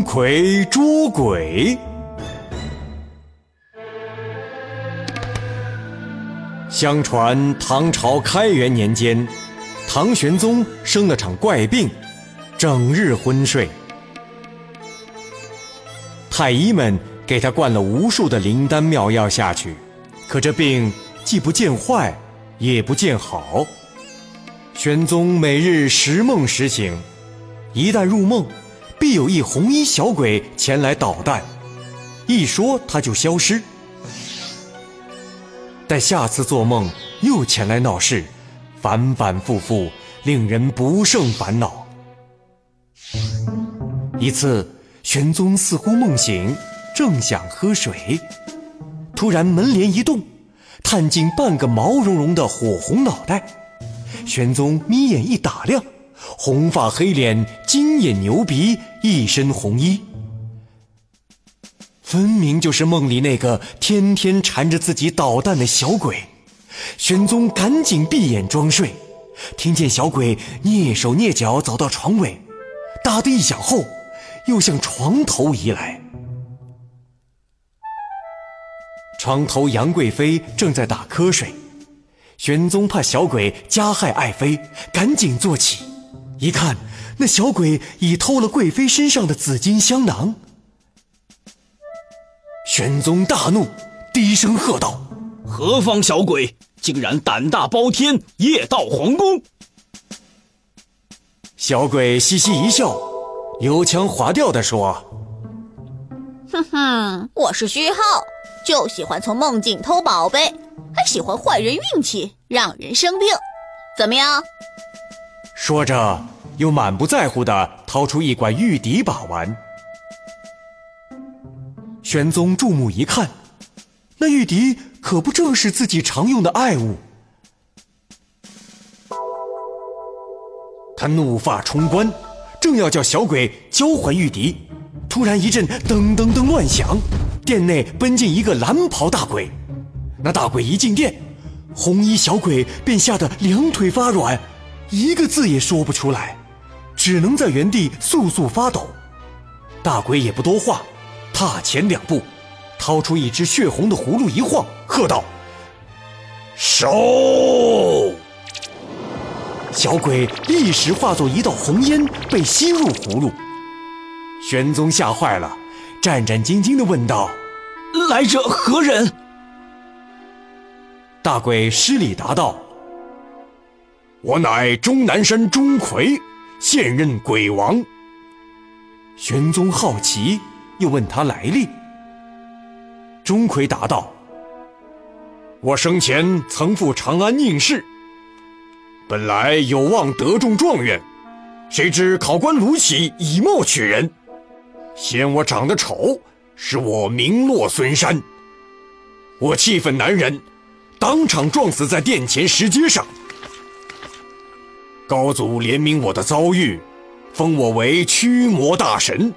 钟馗捉鬼。相传唐朝开元年间，唐玄宗生了场怪病，整日昏睡。太医们给他灌了无数的灵丹妙药下去，可这病既不见坏，也不见好。玄宗每日时梦时醒，一旦入梦。必有一红衣小鬼前来捣蛋，一说他就消失。待下次做梦又前来闹事，反反复复，令人不胜烦恼。一次，玄宗似乎梦醒，正想喝水，突然门帘一动，探进半个毛茸茸的火红脑袋。玄宗眯眼一打量。红发黑脸，金眼牛鼻，一身红衣，分明就是梦里那个天天缠着自己捣蛋的小鬼。玄宗赶紧闭眼装睡，听见小鬼蹑手蹑脚走到床尾，哒的一响后，又向床头移来。床头杨贵妃正在打瞌睡，玄宗怕小鬼加害爱妃，赶紧坐起。一看，那小鬼已偷了贵妃身上的紫金香囊。玄宗大怒，低声喝道：“何方小鬼，竟然胆大包天，夜到皇宫！”小鬼嘻嘻一笑，油腔滑调地说：“哼哼，我是虚号，就喜欢从梦境偷宝贝，还喜欢坏人运气，让人生病。怎么样？”说着，又满不在乎地掏出一管玉笛把玩。玄宗注目一看，那玉笛可不正是自己常用的爱物。他怒发冲冠，正要叫小鬼交还玉笛，突然一阵噔噔噔乱响，殿内奔进一个蓝袍大鬼。那大鬼一进殿，红衣小鬼便吓得两腿发软。一个字也说不出来，只能在原地簌簌发抖。大鬼也不多话，踏前两步，掏出一只血红的葫芦一晃，喝道：“收！”小鬼一时化作一道红烟，被吸入葫芦。玄宗吓坏了，战战兢兢地问道：“来者何人？”大鬼施礼答道。我乃终南山钟馗，现任鬼王。玄宗好奇，又问他来历。钟馗答道：“我生前曾赴长安应试，本来有望得中状元，谁知考官卢杞以貌取人，嫌我长得丑，使我名落孙山。我气愤难忍，当场撞死在殿前石阶上。”高祖怜悯我的遭遇，封我为驱魔大神。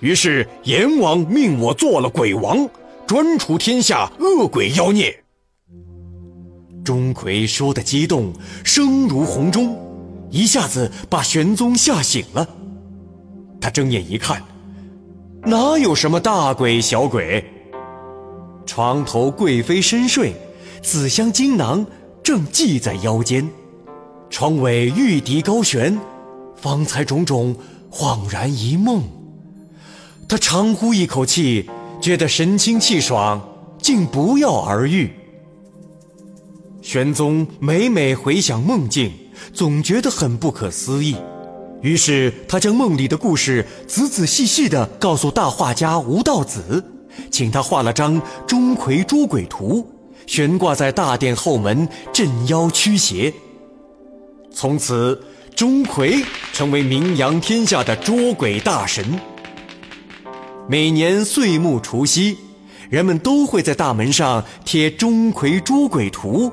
于是阎王命我做了鬼王，专除天下恶鬼妖孽。钟馗说的激动，声如洪钟，一下子把玄宗吓醒了。他睁眼一看，哪有什么大鬼小鬼？床头贵妃深睡，紫香金囊正系在腰间。窗尾玉笛高悬，方才种种恍然一梦。他长呼一口气，觉得神清气爽，竟不药而愈。玄宗每每回想梦境，总觉得很不可思议。于是他将梦里的故事仔仔细细地告诉大画家吴道子，请他画了张钟馗捉鬼图，悬挂在大殿后门，镇妖驱邪。从此，钟馗成为名扬天下的捉鬼大神。每年岁暮除夕，人们都会在大门上贴钟馗捉鬼图，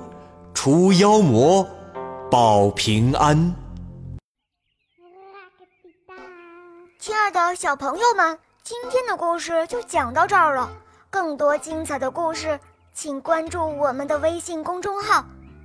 除妖魔，保平安。亲爱的小朋友们，今天的故事就讲到这儿了。更多精彩的故事，请关注我们的微信公众号，